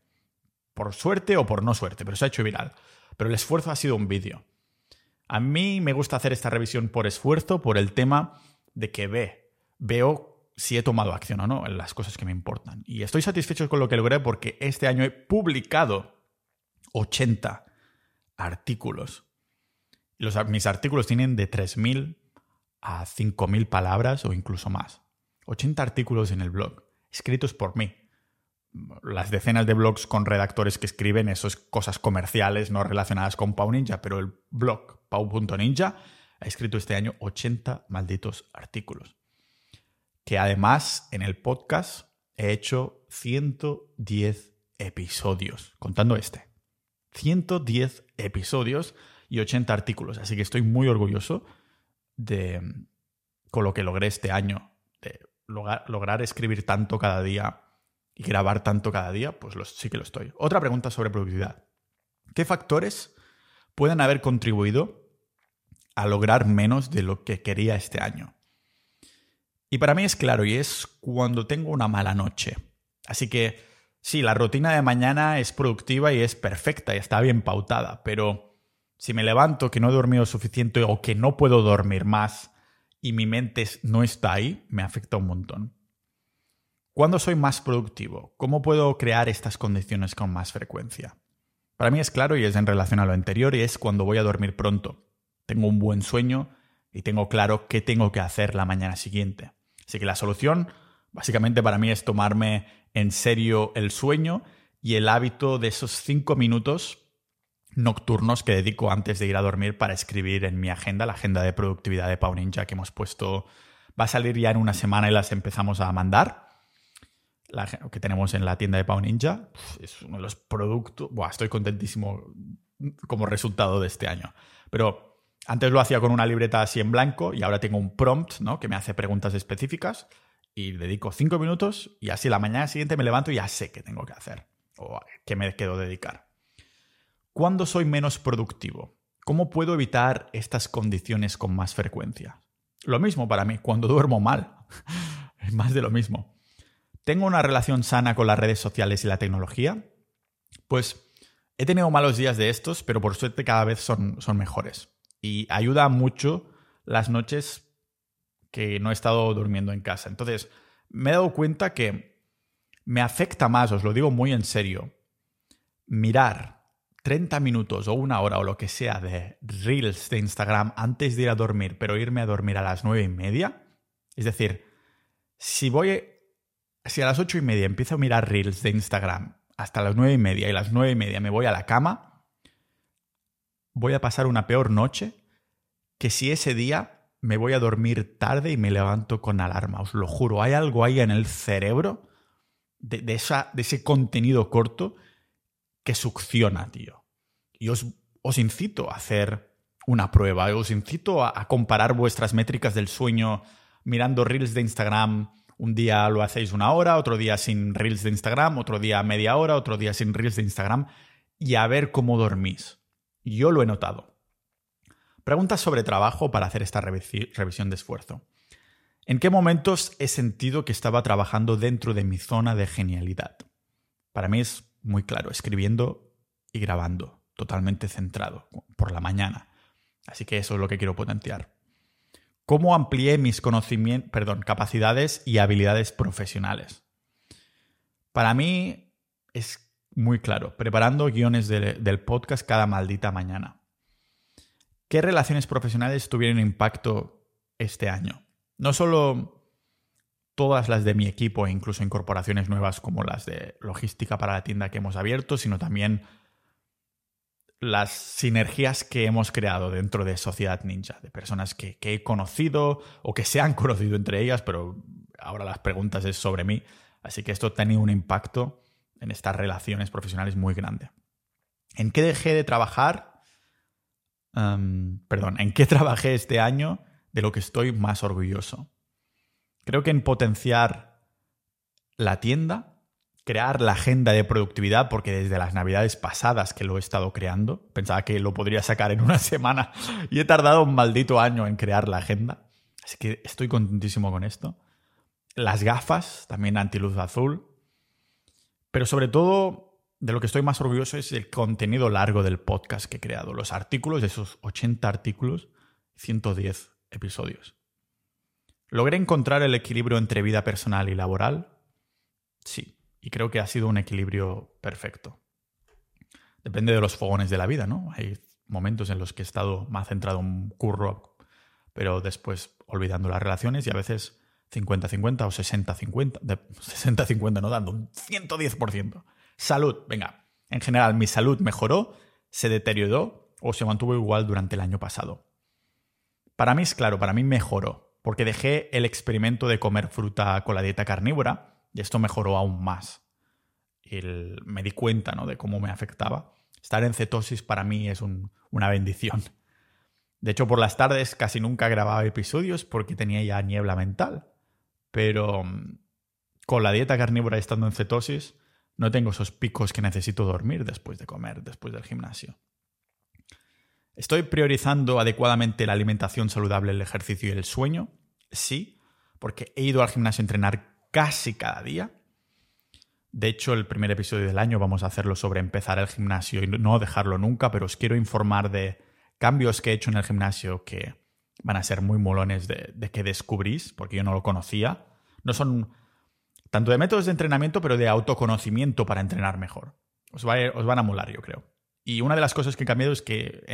Por suerte o por no suerte, pero se ha hecho viral. Pero el esfuerzo ha sido un vídeo. A mí me gusta hacer esta revisión por esfuerzo, por el tema de que ve, veo si he tomado acción o no en las cosas que me importan. Y estoy satisfecho con lo que logré porque este año he publicado 80 artículos. Los, mis artículos tienen de 3.000 a 5.000 palabras o incluso más. 80 artículos en el blog, escritos por mí. Las decenas de blogs con redactores que escriben esas cosas comerciales no relacionadas con Pau Ninja, pero el blog pau.ninja ha escrito este año 80 malditos artículos. Que además en el podcast he hecho 110 episodios, contando este. 110 episodios y 80 artículos. Así que estoy muy orgulloso de con lo que logré este año, de lograr, escribir tanto cada día y grabar tanto cada día, pues sí que lo estoy. Otra pregunta sobre productividad. ¿Qué factores pueden haber contribuido a lograr menos de lo que quería este año? Y para mí es claro, y es cuando tengo una mala noche. Así que sí, la rutina de mañana es productiva y es perfecta y está bien pautada, pero si me levanto que no he dormido suficiente o que no puedo dormir más y mi mente no está ahí, me afecta un montón. ¿Cuándo soy más productivo? ¿Cómo puedo crear estas condiciones con más frecuencia? Para mí es claro y es en relación a lo anterior y es cuando voy a dormir pronto. Tengo un buen sueño y tengo claro qué tengo que hacer la mañana siguiente. Así que la solución básicamente para mí es tomarme en serio el sueño y el hábito de esos cinco minutos nocturnos que dedico antes de ir a dormir para escribir en mi agenda, la agenda de productividad de Pau Ninja que hemos puesto. Va a salir ya en una semana y las empezamos a mandar. La que tenemos en la tienda de Pau Ninja. Es uno de los productos. Buah, estoy contentísimo como resultado de este año. Pero antes lo hacía con una libreta así en blanco y ahora tengo un prompt ¿no? que me hace preguntas específicas y dedico cinco minutos y así la mañana siguiente me levanto y ya sé qué tengo que hacer o qué me quedo dedicar. ¿Cuándo soy menos productivo? ¿Cómo puedo evitar estas condiciones con más frecuencia? Lo mismo para mí, cuando duermo mal. es más de lo mismo. ¿Tengo una relación sana con las redes sociales y la tecnología? Pues he tenido malos días de estos, pero por suerte cada vez son, son mejores. Y ayuda mucho las noches que no he estado durmiendo en casa. Entonces, me he dado cuenta que me afecta más, os lo digo muy en serio, mirar 30 minutos o una hora o lo que sea de reels de Instagram antes de ir a dormir, pero irme a dormir a las nueve y media. Es decir, si voy, si a las ocho y media empiezo a mirar reels de Instagram hasta las nueve y media y a las nueve y media me voy a la cama, voy a pasar una peor noche que si ese día me voy a dormir tarde y me levanto con alarma. Os lo juro, hay algo ahí en el cerebro de, esa, de ese contenido corto que succiona, tío. Y os, os incito a hacer una prueba, os incito a, comparar vuestras métricas del sueño mirando reels de Instagram. Un día lo hacéis una hora, otro día sin reels de Instagram, otro día media hora, otro día sin reels de Instagram y a ver cómo dormís. Yo lo he notado. Preguntas sobre trabajo para hacer esta revisión de esfuerzo. ¿En qué momentos he sentido que estaba trabajando dentro de mi zona de genialidad? Para mí es muy claro, escribiendo y grabando, totalmente centrado, por la mañana. Así que eso es lo que quiero potenciar. ¿Cómo amplié mis conocimientos, perdón, capacidades y habilidades profesionales? Para mí es muy claro, preparando guiones del podcast cada maldita mañana. ¿Qué relaciones profesionales tuvieron impacto este año? No solo todas las de mi equipo e incluso incorporaciones nuevas como las de logística para la tienda que hemos abierto, sino también las sinergias que hemos creado dentro de Sociedad Ninja, de personas que, he conocido o que se han conocido entre ellas, pero ahora las preguntas es sobre mí. Así que esto ha tenido un impacto en estas relaciones profesionales muy grande. ¿En qué dejé de trabajar? Perdón, ¿en qué trabajé este año de lo que estoy más orgulloso? Creo que en potenciar la tienda, crear la agenda de productividad, porque desde las navidades pasadas que lo he estado creando, pensaba que lo podría sacar en una semana y he tardado un maldito año en crear la agenda. Así que estoy contentísimo con esto. Las gafas, también antiluz azul. Pero sobre todo, de lo que estoy más orgulloso es el contenido largo del podcast que he creado. Los artículos, esos 80 artículos, 110 episodios. ¿Logré encontrar el equilibrio entre vida personal y laboral? Sí, y creo que ha sido un equilibrio perfecto. Depende de los fogones de la vida, ¿no? Hay momentos en los que he estado más centrado en un curro, pero después olvidando las relaciones y a veces 50-50 o 60-50, 60-50 no dando un 110%. Salud, venga. En general, mi salud mejoró, se deterioró o se mantuvo igual durante el año pasado. Para mí es claro, para mí mejoró porque dejé el experimento de comer fruta con la dieta carnívora y esto mejoró aún más. me di cuenta ¿no? de cómo me afectaba. Estar en cetosis para mí es una bendición. De hecho, por las tardes casi nunca grababa episodios porque tenía ya niebla mental. Pero mm, con la dieta carnívora estando en cetosis, no tengo esos picos que necesito dormir después de comer, después del gimnasio. ¿Estoy priorizando adecuadamente la alimentación saludable, el ejercicio y el sueño? Sí, porque he ido al gimnasio a entrenar casi cada día. De hecho, el primer episodio del año vamos a hacerlo sobre empezar el gimnasio y no dejarlo nunca, pero os quiero informar de cambios que he hecho en el gimnasio que van a ser muy molones de, que descubrís, porque yo no lo conocía. No son tanto de métodos de entrenamiento, pero de autoconocimiento para entrenar mejor. Os, os van a molar, yo creo. Y una de las cosas que he cambiado es que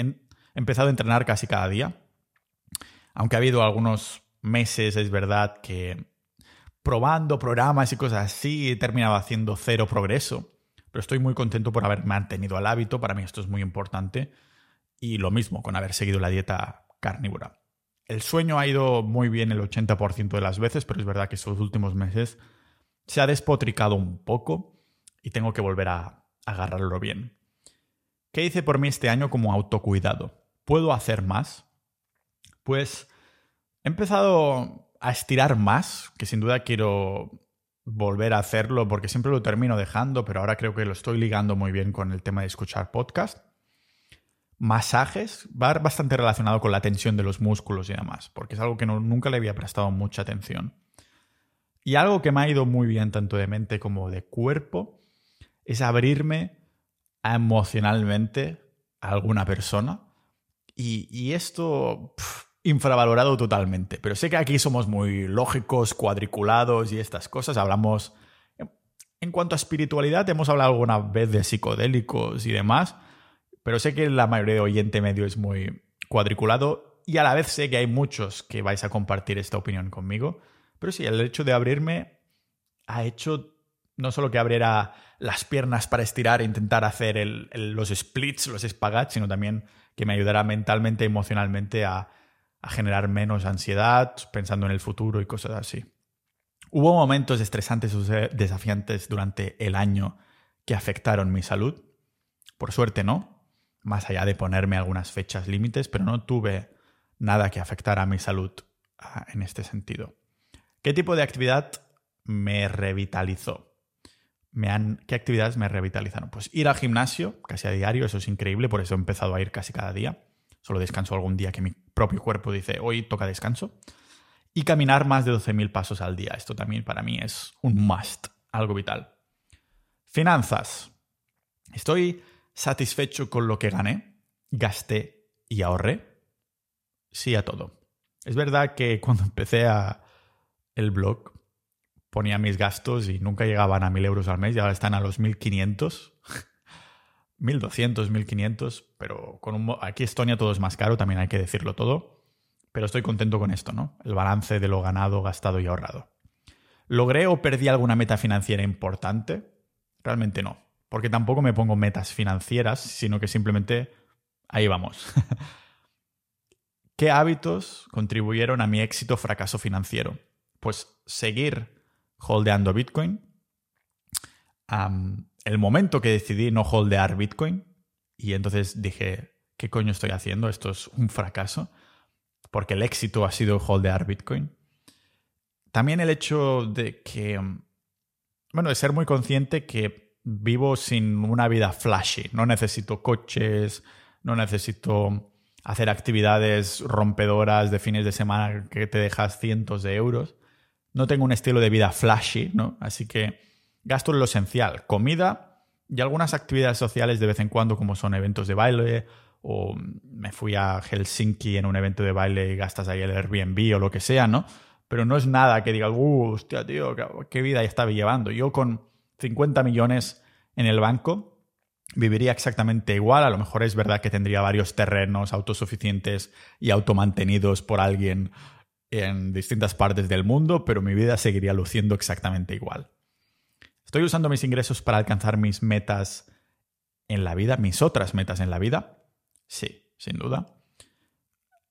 He empezado a entrenar casi cada día. Aunque ha habido algunos meses, es verdad, que probando programas y cosas así he terminado haciendo cero progreso. pero estoy muy contento por haber mantenido el hábito, para mí esto es muy importante, y lo mismo con haber seguido la dieta carnívora. El sueño ha ido muy bien el 80% de las veces, pero es verdad que estos últimos meses se ha despotricado un poco y tengo que volver a agarrarlo bien. ¿Qué hice por mí este año como autocuidado? ¿Puedo hacer más? Pues he empezado a estirar más, que sin duda quiero volver a hacerlo porque siempre lo termino dejando, pero ahora creo que lo estoy ligando muy bien con el tema de escuchar podcast. Masajes, va bastante relacionado con la tensión de los músculos y demás, porque es algo que nunca le había prestado mucha atención. Y algo que me ha ido muy bien tanto de mente como de cuerpo es abrirme emocionalmente a alguna persona. Y, esto infravalorado totalmente. Pero sé que aquí somos muy lógicos, cuadriculados y estas cosas. Hablamos... En cuanto a espiritualidad, hemos hablado alguna vez de psicodélicos y demás, pero sé que la mayoría de oyente medio es muy cuadriculado y a la vez sé que hay muchos que vais a compartir esta opinión conmigo. Pero sí, el hecho de abrirme ha hecho no solo que abriera las piernas para estirar e intentar hacer los splits, los espagats, sino también que me ayudara mentalmente, emocionalmente a, a generar menos ansiedad, pensando en el futuro y cosas así. Hubo momentos estresantes o desafiantes durante el año que afectaron mi salud. Por suerte no, más allá de ponerme algunas fechas límites, pero no tuve nada que afectara a mi salud ah, en este sentido. ¿Qué tipo de actividad me revitalizó? ¿Qué actividades me revitalizaron? Pues ir al gimnasio casi a diario, eso es increíble, por eso he empezado a ir casi cada día. Solo descanso algún día que mi propio cuerpo dice, hoy toca descanso. Y caminar más de 12.000 pasos al día. Esto también para mí es un must, algo vital. Finanzas. Estoy satisfecho con lo que gané, gasté y ahorré. Sí a todo. Es verdad que cuando empecé a, el blog ponía mis gastos y nunca llegaban a 1.000 euros al mes y ahora están a los 1.500. 1.200, 1.500, pero con un, aquí Estonia todo es más caro, también hay que decirlo todo. Pero estoy contento con esto, ¿no? El balance de lo ganado, gastado y ahorrado. ¿Logré o perdí alguna meta financiera importante? Realmente no, porque tampoco me pongo metas financieras, sino que simplemente ahí vamos. ¿Qué hábitos contribuyeron a mi éxito o fracaso financiero? Pues seguir holdeando Bitcoin. el momento que decidí no holdear Bitcoin, y entonces dije, ¿qué coño estoy haciendo? Esto es un fracaso, porque el éxito ha sido holdear Bitcoin. También el hecho de que, bueno, de ser muy consciente que vivo sin una vida flashy, no necesito coches, no necesito hacer actividades rompedoras de fines de semana que te dejas cientos de euros no tengo un estilo de vida flashy, ¿no? Así que gasto en lo esencial, comida y algunas actividades sociales de vez en cuando, como son eventos de baile, o me fui a Helsinki en un evento de baile y gastas ahí el Airbnb o lo que sea, ¿no? Pero no es nada que diga, uh, hostia, tío, qué vida estaba llevando. Yo con 50 millones en el banco viviría exactamente igual. A lo mejor es verdad que tendría varios terrenos autosuficientes y automantenidos por alguien en distintas partes del mundo, pero mi vida seguiría luciendo exactamente igual. ¿Estoy usando mis ingresos para alcanzar mis metas en la vida, mis otras metas en la vida? Sí, sin duda.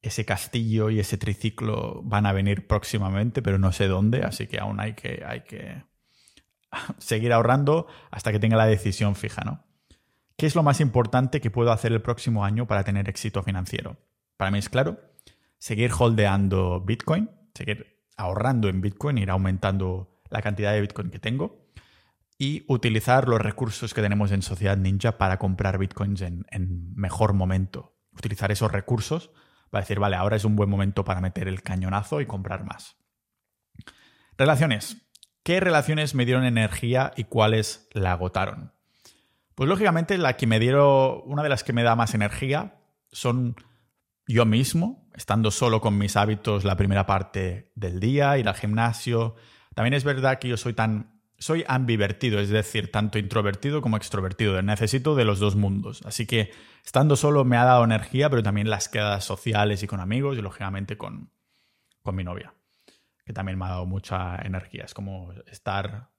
Ese castillo y ese triciclo van a venir próximamente, pero no sé dónde, así que aún hay que, hay que seguir ahorrando hasta que tenga la decisión fija, ¿no? ¿Qué es lo más importante que puedo hacer el próximo año para tener éxito financiero? Para mí es claro, seguir holdeando Bitcoin, seguir ahorrando en Bitcoin, ir aumentando la cantidad de Bitcoin que tengo y utilizar los recursos que tenemos en Sociedad Ninja para comprar Bitcoins en, mejor momento. Utilizar esos recursos para decir, vale, ahora es un buen momento para meter el cañonazo y comprar más. Relaciones. ¿Qué relaciones me dieron energía y cuáles la agotaron? Pues lógicamente la que me dieron, una de las que me da más energía son yo mismo, estando solo con mis hábitos la primera parte del día, ir al gimnasio. También es verdad que yo soy tan soy ambivertido, es decir, tanto introvertido como extrovertido. Necesito de los dos mundos. Así que estando solo me ha dado energía, pero también las quedadas sociales y con amigos y lógicamente con, con mi novia, que también me ha dado mucha energía. Es como estar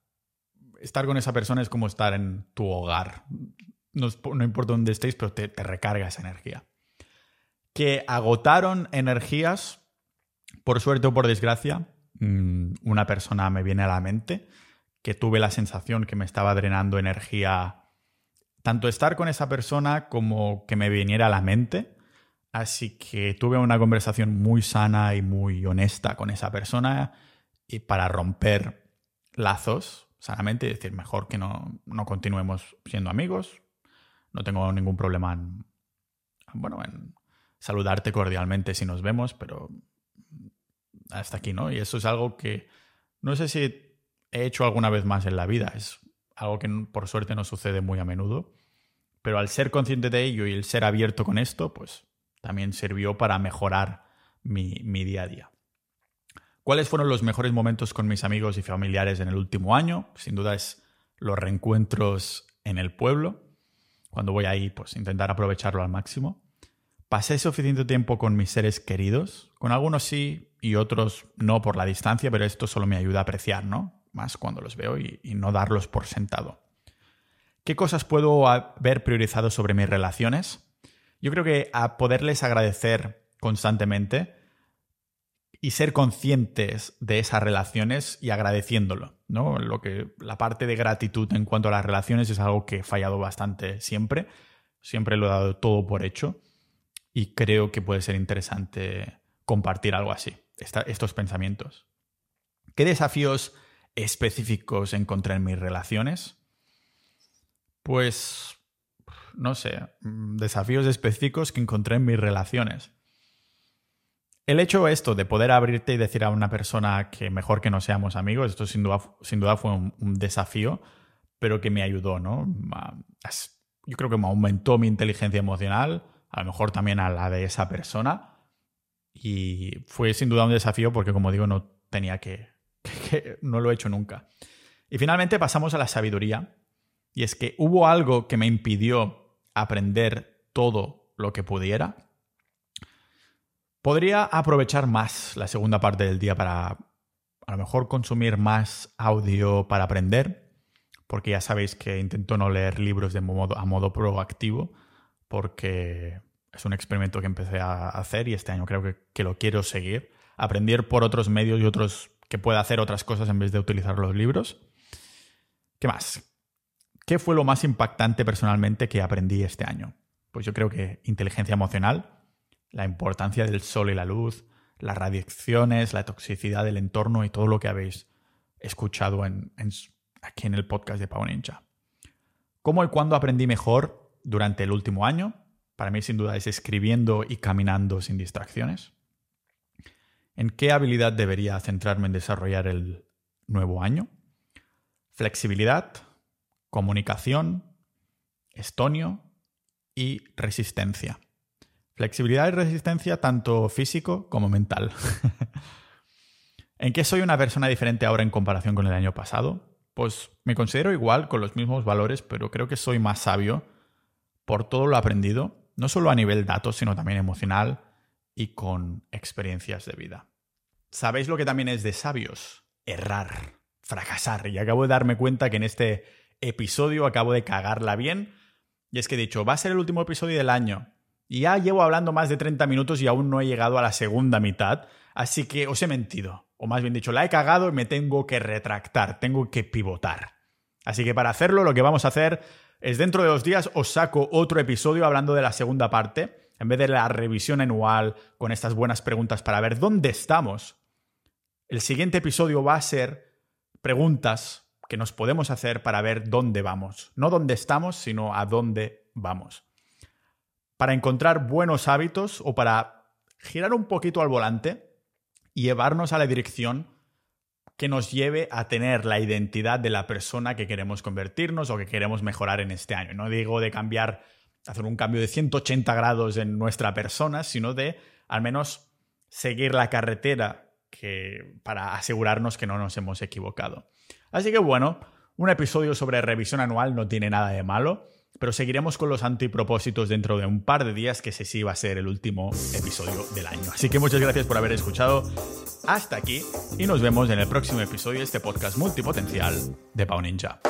estar con esa persona es como estar en tu hogar. No, importa dónde estéis, pero te, te recarga esa energía. Que agotaron energías, por suerte o por desgracia, mm, una persona me viene a la mente que tuve la sensación que me estaba drenando energía tanto estar con esa persona como que me viniera a la mente. Así que tuve una conversación muy sana y muy honesta con esa persona y para romper lazos sanamente y decir mejor que no, no continuemos siendo amigos. No tengo ningún problema en, bueno, en saludarte cordialmente si nos vemos, pero hasta aquí, ¿no? Y eso es algo que no sé si he hecho alguna vez más en la vida. Es algo que por suerte no sucede muy a menudo. Pero al ser consciente de ello y el ser abierto con esto, pues también sirvió para mejorar mi, mi día a día. ¿Cuáles fueron los mejores momentos con mis amigos y familiares en el último año? Sin duda es los reencuentros en el pueblo. Cuando voy ahí, pues intentar aprovecharlo al máximo. Pasé suficiente tiempo con mis seres queridos. Con algunos sí y otros no por la distancia, pero esto solo me ayuda a apreciar, ¿no? Más cuando los veo y, y no darlos por sentado. ¿Qué cosas puedo haber priorizado sobre mis relaciones? Yo creo que a poderles agradecer constantemente y ser conscientes de esas relaciones y agradeciéndolo, ¿no? Lo que la parte de gratitud en cuanto a las relaciones es algo que he fallado bastante siempre. Siempre lo he dado todo por hecho y creo que puede ser interesante compartir algo así, estos pensamientos. ¿Qué desafíos específicos encontré en mis relaciones? Pues, no sé, mm, desafíos específicos que encontré en mis relaciones. El hecho esto de poder abrirte y decir a una persona que mejor que no seamos amigos, esto sin duda, sin duda fue un, desafío, pero que me ayudó, ¿no? Yo creo que me aumentó mi inteligencia emocional, a lo mejor también a la de esa persona, y fue sin duda un desafío porque, como digo, no tenía que, no lo he hecho nunca. Y finalmente pasamos a la sabiduría, y es que hubo algo que me impidió aprender todo lo que pudiera. Podría aprovechar más la segunda parte del día para a lo mejor consumir más audio para aprender, porque ya sabéis que intento no leer libros de modo, a modo proactivo, porque es un experimento que empecé a hacer y este año creo que, que lo quiero seguir. Aprender por otros medios y otros que pueda hacer otras cosas en vez de utilizar los libros. ¿Qué más? ¿Qué fue lo más impactante personalmente que aprendí este año? Pues yo creo que inteligencia emocional, la importancia del sol y la luz, las radiaciones, la toxicidad del entorno y todo lo que habéis escuchado en, aquí en el podcast de Pau Ninja. ¿Cómo y cuándo aprendí mejor durante el último año? Para mí sin duda es escribiendo y caminando sin distracciones. ¿En qué habilidad debería centrarme en desarrollar el nuevo año? Flexibilidad, comunicación, estonio y resistencia. Flexibilidad y resistencia tanto físico como mental. ¿En qué soy una persona diferente ahora en comparación con el año pasado? Pues me considero igual, con los mismos valores, pero creo que soy más sabio por todo lo aprendido, no solo a nivel datos, sino también emocional y con experiencias de vida. ¿Sabéis lo que también es de sabios? Errar, fracasar. Y acabo de darme cuenta que en este episodio acabo de cagarla bien. Y es que he dicho, va a ser el último episodio del año. Y ya llevo hablando más de 30 minutos y aún no he llegado a la segunda mitad. Así que os he mentido. O más bien dicho, la he cagado y me tengo que retractar, tengo que pivotar. Así que para hacerlo lo que vamos a hacer es dentro de dos días os saco otro episodio hablando de la segunda parte. En vez de la revisión anual con estas buenas preguntas para ver dónde estamos. El siguiente episodio va a ser preguntas que nos podemos hacer para ver dónde vamos. No dónde estamos, sino a dónde vamos. Para encontrar buenos hábitos o para girar un poquito al volante y llevarnos a la dirección que nos lleve a tener la identidad de la persona que queremos convertirnos o que queremos mejorar en este año. No digo de cambiar, hacer un cambio de 180 grados en nuestra persona, sino de al menos seguir la carretera que, para asegurarnos que no nos hemos equivocado. Así que bueno, un episodio sobre revisión anual no tiene nada de malo. Pero seguiremos con los antipropósitos dentro de un par de días, que ese sí va a ser el último episodio del año. Así que muchas gracias por haber escuchado hasta aquí y nos vemos en el próximo episodio de este podcast multipotencial de Pau Ninja.